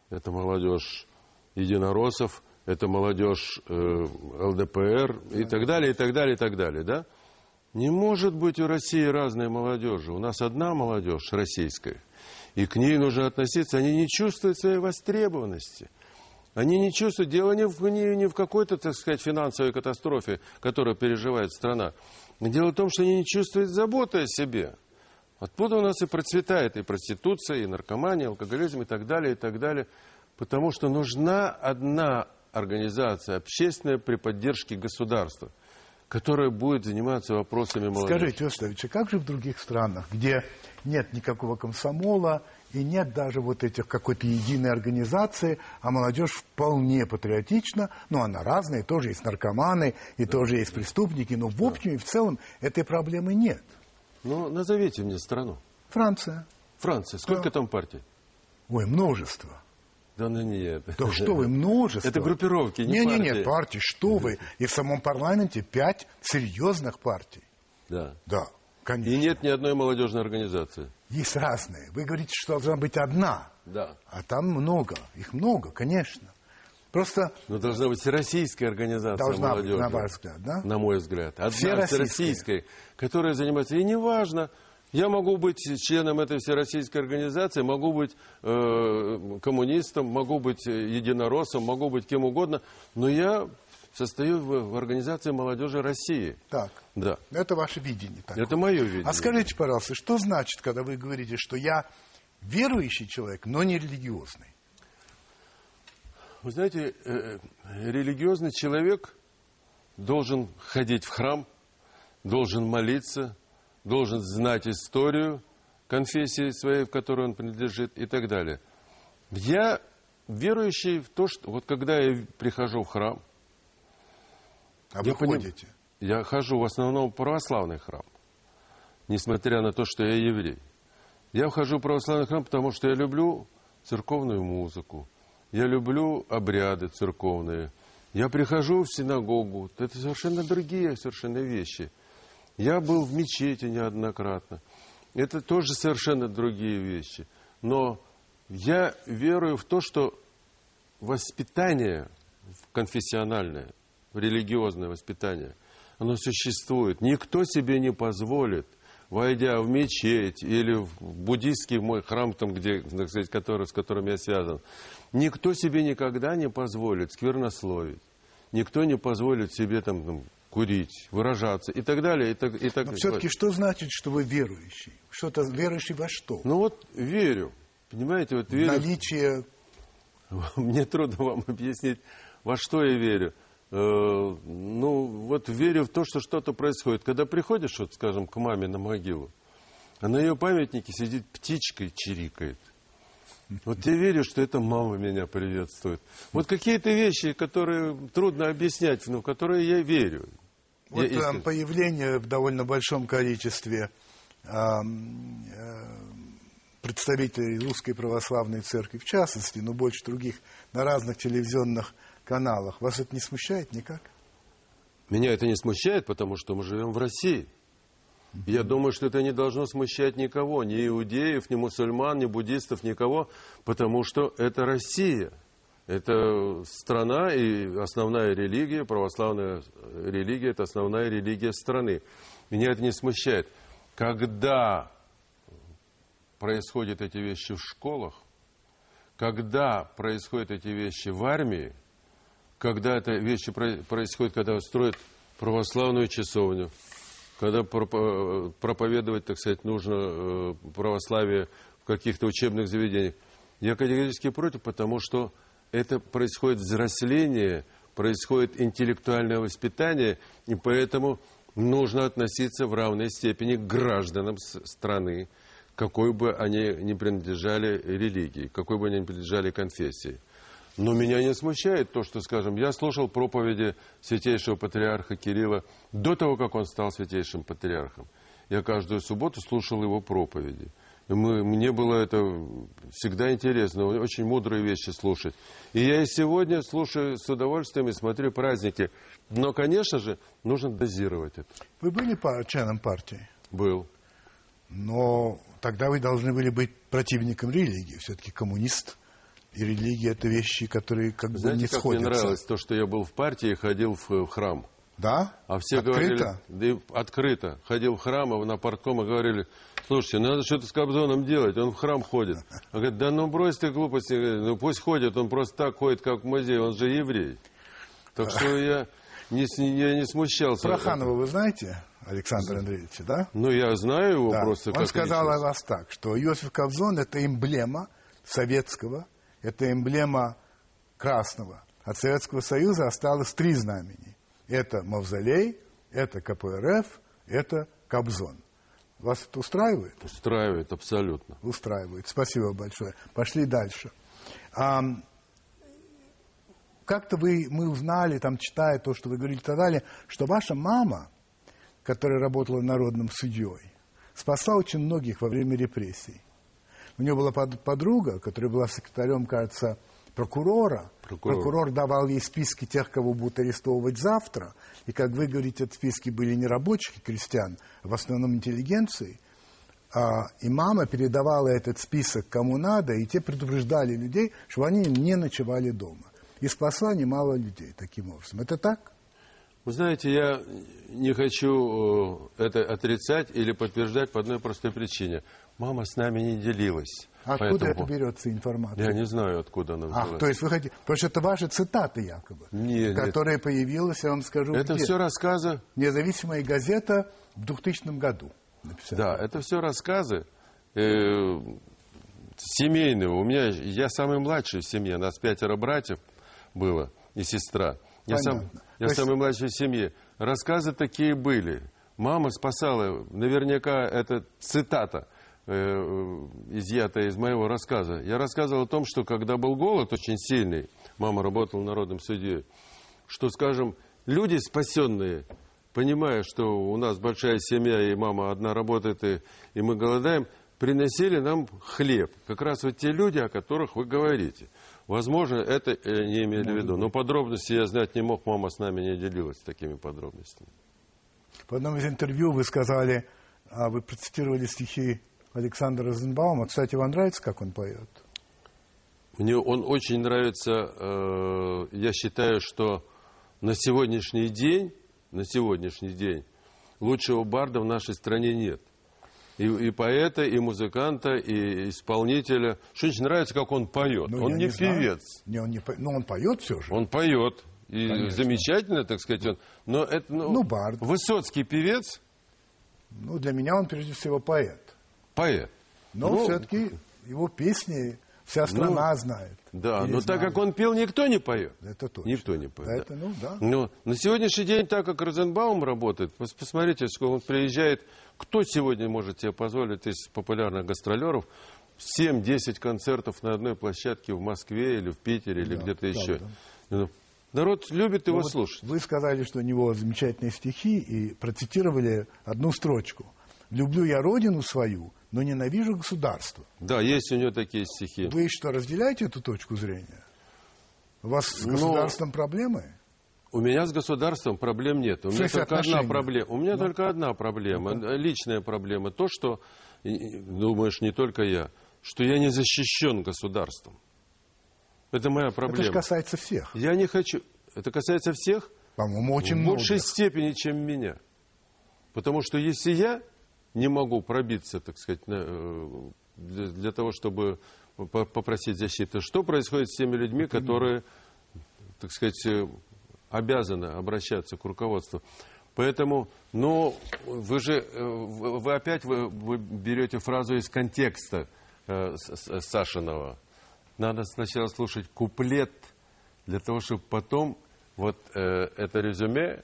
Это молодежь единороссов, это молодежь э, ЛДПР и так далее, и так далее, и так далее, да? Не может быть у России разной молодежи. У нас одна молодежь российская. И к ней нужно относиться. Они не чувствуют своей востребованности. Они не чувствуют, дело не в, не, не в какой-то, так сказать, финансовой катастрофе, которую переживает страна. Дело в том, что они не чувствуют заботы о себе. Откуда у нас и процветает и проституция, и наркомания, и алкоголизм, и так далее, и так далее. Потому что нужна одна организация общественная при поддержке государства, которая будет заниматься вопросами молодежи. Скажите, Оставич, а как же в других странах, где нет никакого комсомола и нет даже вот этих какой-то единой организации, а молодежь вполне патриотична, ну, она разная, тоже есть наркоманы, и да. тоже есть преступники, но в общем да. и в целом этой проблемы нет. Ну, назовите мне страну. Франция. Франция. Сколько да. там партий? Ой, множество. Да ну нет. Да что вы, множество. Это группировки, не, не партии. Не, не, партии, что вы. И в самом парламенте пять серьезных партий. Да. Да, конечно. И нет ни одной молодежной организации. Есть разные. Вы говорите, что должна быть одна. Да. А там много. Их много, конечно. Просто... Но должна быть всероссийская организация должна молодежи. Быть, на ваш взгляд, да? На мой взгляд. Одна всероссийская, всероссийская которая занимается... И неважно, я могу быть членом этой всероссийской организации, могу быть э, коммунистом, могу быть единороссом, могу быть кем угодно, но я состою в, в организации молодежи России. Так. Да. Это ваше видение. Такое. Это мое видение. А скажите, пожалуйста, что значит, когда вы говорите, что я верующий человек, но не религиозный? Вы знаете, э, религиозный человек должен ходить в храм, должен молиться, должен знать историю конфессии своей, в которой он принадлежит и так далее. Я верующий в то, что вот когда я прихожу в храм, а вы ходите? Поним, я хожу в основном в православный храм, несмотря на то, что я еврей. Я вхожу в православный храм, потому что я люблю церковную музыку, я люблю обряды церковные. Я прихожу в синагогу, это совершенно другие совершенно вещи – я был в мечети неоднократно. Это тоже совершенно другие вещи. Но я верую в то, что воспитание конфессиональное, религиозное воспитание, оно существует. Никто себе не позволит, войдя в мечеть или в буддийский мой храм, там, где, сказать, который, с которым я связан, никто себе никогда не позволит сквернословить. Никто не позволит себе там, там курить, выражаться и так далее. И так, и так Но все-таки что значит, что вы верующий? Что-то верующий во что? Ну вот верю. Понимаете, вот верю. Наличие... Мне трудно вам объяснить, во что я верю. Э, ну, вот верю в то, что что-то происходит. Когда приходишь, вот, скажем, к маме на могилу, а на ее памятнике сидит птичка и чирикает. Вот я верю, что это мама меня приветствует. Вот какие-то вещи, которые трудно объяснять, но в которые я верю. Вот я э, появление в довольно большом количестве э, представителей русской православной церкви, в частности, но больше других, на разных телевизионных каналах, вас это не смущает никак? Меня это не смущает, потому что мы живем в России. Я думаю, что это не должно смущать никого, ни иудеев, ни мусульман, ни буддистов, никого, потому что это Россия. Это страна и основная религия, православная религия, это основная религия страны. Меня это не смущает. Когда происходят эти вещи в школах, когда происходят эти вещи в армии, когда это вещи происходят, когда строят православную часовню, когда проповедовать, так сказать, нужно э, православие в каких-то учебных заведениях. Я категорически против, потому что это происходит взросление, происходит интеллектуальное воспитание, и поэтому нужно относиться в равной степени к гражданам страны, какой бы они ни принадлежали религии, какой бы они ни принадлежали конфессии. Но меня не смущает то, что, скажем, я слушал проповеди святейшего патриарха Кирилла до того, как он стал святейшим патриархом. Я каждую субботу слушал его проповеди. И мы- мне было это всегда интересно, очень мудрые вещи слушать. И я и сегодня слушаю с удовольствием и смотрю праздники. Но, конечно же, нужно дозировать это. Вы были членом партии? Был. Но тогда вы должны были быть противником религии. Все-таки коммунист и религия это вещи, которые как бы Знаете, не как сходятся. мне нравилось то, что я был в партии и ходил в, в храм. Да? А все Открыто? говорили, да открыто. Ходил в храм, а на партком и говорили, слушайте, надо что-то с Кобзоном делать, он в храм ходит. Он говорит, да ну брось ты глупости, ну пусть ходит, он просто так ходит, как в музей, он же еврей. Так что я не, я не смущался. Проханова вы знаете, Александр Андреевич, да? Ну, я знаю его Да. просто Он сказал личность. о вас так, что Иосиф Кобзон это эмблема советского, это эмблема красного. От Советского Союза осталось три знамени. Это Мавзолей, это КПРФ, это Кобзон. Вас это устраивает? Устраивает абсолютно. Устраивает. Спасибо большое. Пошли дальше. Ам, как-то вы, мы узнали, там, читая то, что вы говорили и так далее, что ваша мама, которая работала народным судьей, спасла очень многих во время репрессий. У нее была под- подруга, которая была секретарем, кажется, прокурора. Прокурор. давал ей списки тех, кого будут арестовывать завтра. И, как вы говорите, эти списки были не рабочих и крестьян, а в основном интеллигенции. А, и мама передавала этот список кому надо, и те предупреждали людей, чтобы они не ночевали дома. И спасла немало людей таким образом. Это так? Вы знаете, я не хочу э, это отрицать или подтверждать по одной простой причине. Мама с нами не делилась. Откуда Поэтому это берется информация? Я не знаю, откуда она А, взялась. то есть вы хотите... Потому что это ваши цитаты якобы, Нет, нет. которые появилась, я вам скажу, Это где? все рассказы, Независимая газета в 2000 году. написала. да, это все рассказы э, семейные. У меня, я самый младший в семье, нас пятеро братьев было и сестра. Я, сам, Понятно. я То есть- самый младший в семье. Рассказы такие были. Мама спасала, наверняка это цитата, э, изъятая из моего рассказа. Я рассказывал о том, что когда был голод очень сильный, мама работала народным судьей, что, скажем, люди спасенные, понимая, что у нас большая семья, и мама одна работает, и, и мы голодаем, приносили нам хлеб. Как раз вот те люди, о которых вы говорите. Возможно, это э, не имели в виду. Но подробности я знать не мог, мама с нами не делилась такими подробностями. В одном из интервью вы сказали, а, вы процитировали стихи Александра Розенбаума. Кстати, вам нравится, как он поет? Мне он очень нравится. э, я считаю, что на сегодняшний день, на сегодняшний день лучшего барда в нашей стране нет. И, и поэта, и музыканта, и исполнителя. Что очень нравится, как он поет. Ну, он не, знаю. певец. Не, он не по- но он поет все же. Он поет. И Конечно. замечательно, так сказать. Он, но это, ну, Ну, бард. Высоцкий певец, Ну, для меня он прежде всего поэт. Поэт. Но Ну, все-таки его песни вся страна знает. Да, но так знает. как он пел, никто не поет. Это точно. Никто не поет. да. Это, ну, да. Но на сегодняшний день, так как Розенбаум работает, пос- посмотрите, сколько он приезжает. Кто сегодня может себе позволить из популярных гастролеров 7-10 концертов на одной площадке в Москве или в Питере или Да, где-то да, еще? да. Ну, Народ любит Ну, его вот слушать. Вы сказали, что у него замечательные стихи и процитировали одну строчку. «Люблю я родину свою, но ненавижу государство». Да, есть у него такие стихи. Вы что, разделяете эту точку зрения? У вас с Ну, государством проблемы? У меня с государством проблем нет. У меня только одна проблема. У меня Ну. только одна проблема, э, личная проблема. То, что, думаешь, не только я, что я не защищен государством. Это моя Это же проблема. касается всех. Я не хочу. Это касается всех По-моему, очень в большей степени, чем меня. Потому что если я не могу пробиться, так сказать, э, для, для того, чтобы по- попросить защиты, что происходит с теми людьми, которые, так сказать, э, обязаны обращаться к руководству? Поэтому, ну, вы же, э, вы опять вы, вы берете фразу из контекста э, С- С- Сашиного. Надо сначала слушать куплет, для того, чтобы потом вот э, это резюме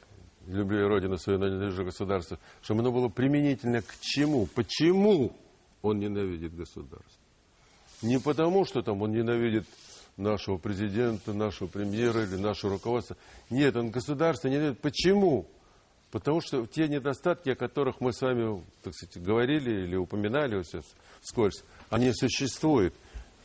люблю я родину свою, ненавижу государство, чтобы оно было применительно к чему? Почему он ненавидит государство? Не потому, что там он ненавидит нашего президента, нашего премьера или нашего руководства. Нет, он государство ненавидит. Почему? Потому что те недостатки, о которых мы с вами, так сказать, говорили или упоминали вот сейчас вскользь, они существуют.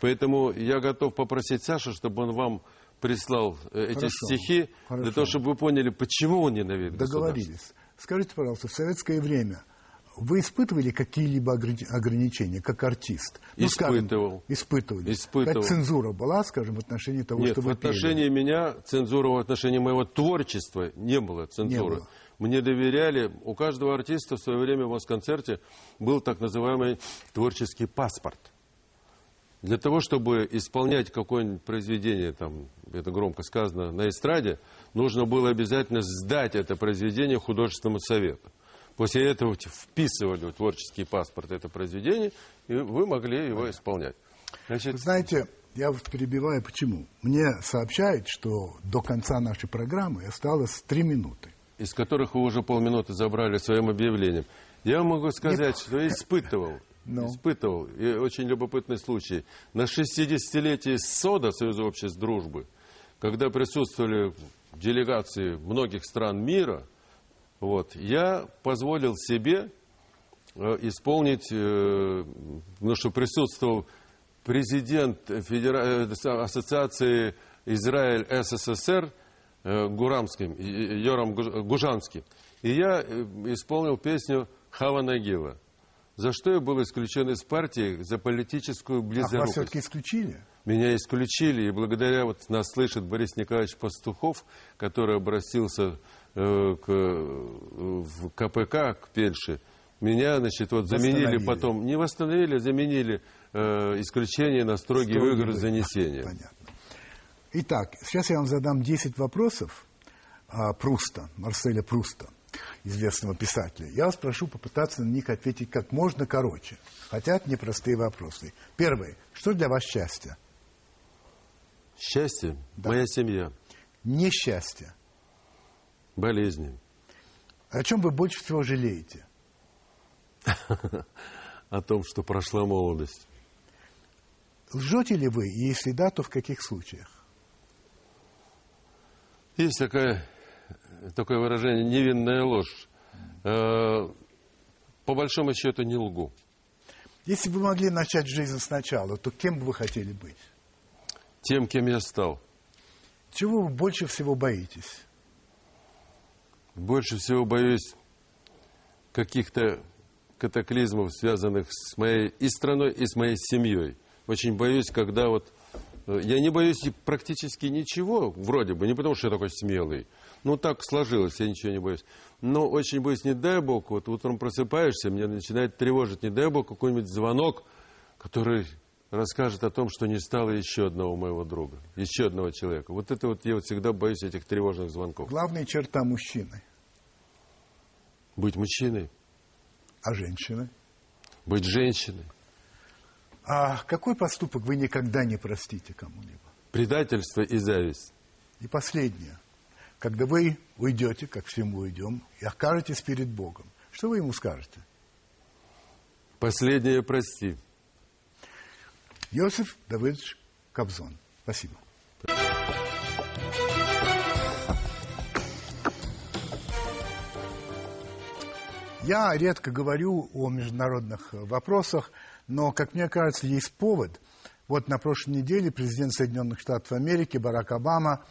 Поэтому я готов попросить Сашу, чтобы он вам прислал э, эти Хорошо, стихи, хорошо. для того, чтобы вы поняли, почему он ненавидит. Договорились. Скажите, пожалуйста, в советское время вы испытывали какие-либо ограни- ограничения, как артист? Ну, скажем, Испытывал. испытывали. Испытывал. Как цензура была, скажем, в отношении того, Нет, что в вы пели? отношении меня цензуры, в отношении моего творчества не было цензуры. Не было. Мне доверяли. У каждого артиста в свое время в Москонцерте был так называемый творческий паспорт. Для того, чтобы исполнять какое-нибудь произведение, там, это громко сказано, на эстраде, нужно было обязательно сдать это произведение художественному совету. После этого вписывали в творческий паспорт это произведение, и вы могли его исполнять. Значит, Вы знаете, я вас перебиваю, почему? Мне сообщают, что до конца нашей программы осталось три минуты. из которых вы уже полминуты забрали своим объявлением. Я могу сказать, что я испытывал, Ну. испытывал, и очень любопытный случай. На 60-летии СОДа, Союза обществ дружбы, когда присутствовали делегации многих стран мира, вот, я позволил себе э, исполнить, э, ну, что присутствовал президент Федера- э, Ассоциации Израиль СССР Гурамским, Йорам Гуж- Гужанский. И я исполнил песню Хава Нагила, за что я был исключен из партии за политическую Ах, вас близорукость. все-таки исключили? Меня исключили, и благодаря, вот нас слышит Борис Николаевич Пастухов, который обратился э, к, э, в КПК, к Пельше, меня, значит, вот заменили потом, не восстановили, а заменили э, исключение на строгий выговор. занесения. Понятно. Итак, сейчас я вам задам 10 вопросов а, Пруста, Марселя Пруста, известного писателя. Я вас прошу попытаться на них ответить как можно короче. Хотя это непростые вопросы. Первый. Что для вас счастье? Счастье, моя семья, Несчастье. болезни, О чем вы больше всего жалеете? о том, что прошла молодость. Лжете ли вы? И если да, то в каких случаях? Есть такая, такое выражение «невинная ложь». Э, по большому счету не лгу. Если бы вы могли начать жизнь сначала, то кем бы вы хотели быть? Тем, кем я стал. Чего вы больше всего боитесь? Больше всего боюсь каких-то катаклизмов, связанных с моей и страной, и с моей семьей. Очень боюсь, когда вот... э, Я не боюсь практически ничего, вроде бы, не потому что я такой смелый. Ну, так сложилось, я ничего не боюсь. Но очень боюсь, не дай бог, вот утром просыпаешься, меня начинает тревожить, не дай бог, какой-нибудь звонок, который расскажет о том, что не стало еще одного моего друга, еще одного человека. Вот это вот я вот всегда боюсь этих тревожных звонков. Главная черта мужчины. Быть мужчиной, А женщины? быть женщиной, А какой поступок вы никогда не простите кому-либо? предательство и зависть. И последнее. Когда вы уйдете, как все мы уйдем, и окажетесь перед Богом, что вы ему скажете? Последнее прости. Иосиф Давыдович Кобзон. Спасибо. Я редко говорю о международных вопросах, но, как мне кажется, есть повод. Вот на прошлой неделе президент Соединенных Штатов Америки Барак Обама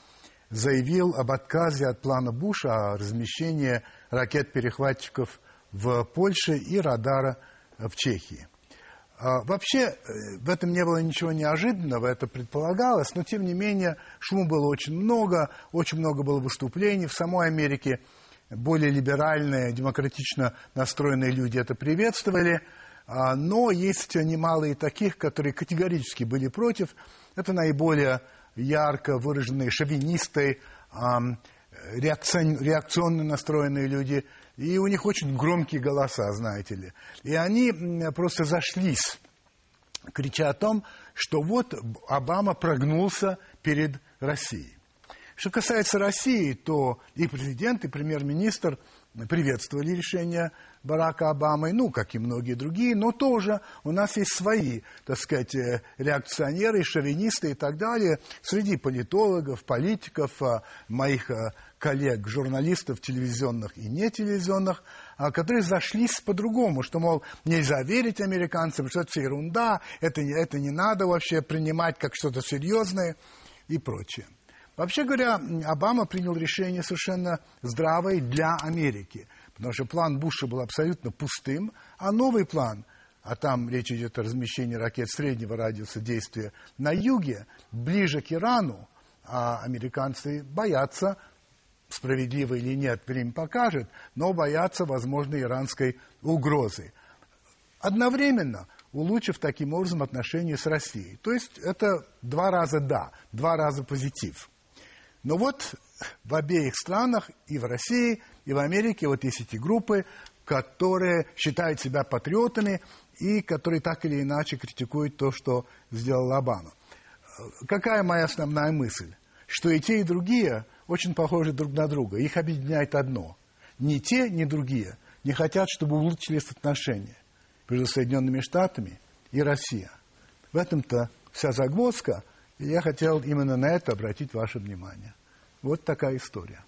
заявил об отказе от плана Буша о размещении ракет-перехватчиков в Польше и радара в Чехии. А, Вообще, э, в этом не было ничего неожиданного, это предполагалось, но тем не менее шума было очень много, очень много было выступлений в самой Америке. Более либеральные, демократично настроенные люди это приветствовали, а, но есть немало и таких, которые категорически были против. Это наиболее ярко выраженные шовинисты, реакционно настроенные люди, и у них очень громкие голоса, знаете ли. И они просто зашлись, крича о том, что вот Обама прогнулся перед Россией. Что касается России, то и президент, и премьер-министр приветствовали решение Барака Обамы, ну, как и многие другие, но тоже у нас есть свои, так сказать, э, реакционеры, шовинисты и так далее, среди политологов, политиков, э, моих э, коллег, журналистов телевизионных и нетелевизионных, которые зашлись по-другому, что, мол, нельзя верить американцам, что это ерунда, это, это не надо вообще принимать как что-то серьезное и прочее. Вообще говоря, Обама принял решение совершенно здравое для Америки, потому что план Буша был абсолютно пустым, а новый план, а там речь идет о размещении ракет среднего радиуса действия на юге, ближе к Ирану, а американцы боятся, справедливо или нет, время покажет, но боятся возможной иранской угрозы. Одновременно улучшив таким образом отношения с Россией. То есть это два раза «да», два раза позитив – но вот в обеих странах, и в России, и в Америке, вот есть эти группы, которые считают себя патриотами и которые так или иначе критикуют то, что сделал Обама. Какая моя основная мысль? Что и те, и другие очень похожи друг на друга. Их объединяет одно. Ни те, ни другие не хотят, чтобы улучшились отношения между Соединенными Штатами и Россией. В этом-то вся загвоздка – я хотел именно на это обратить ваше внимание. Вот такая история.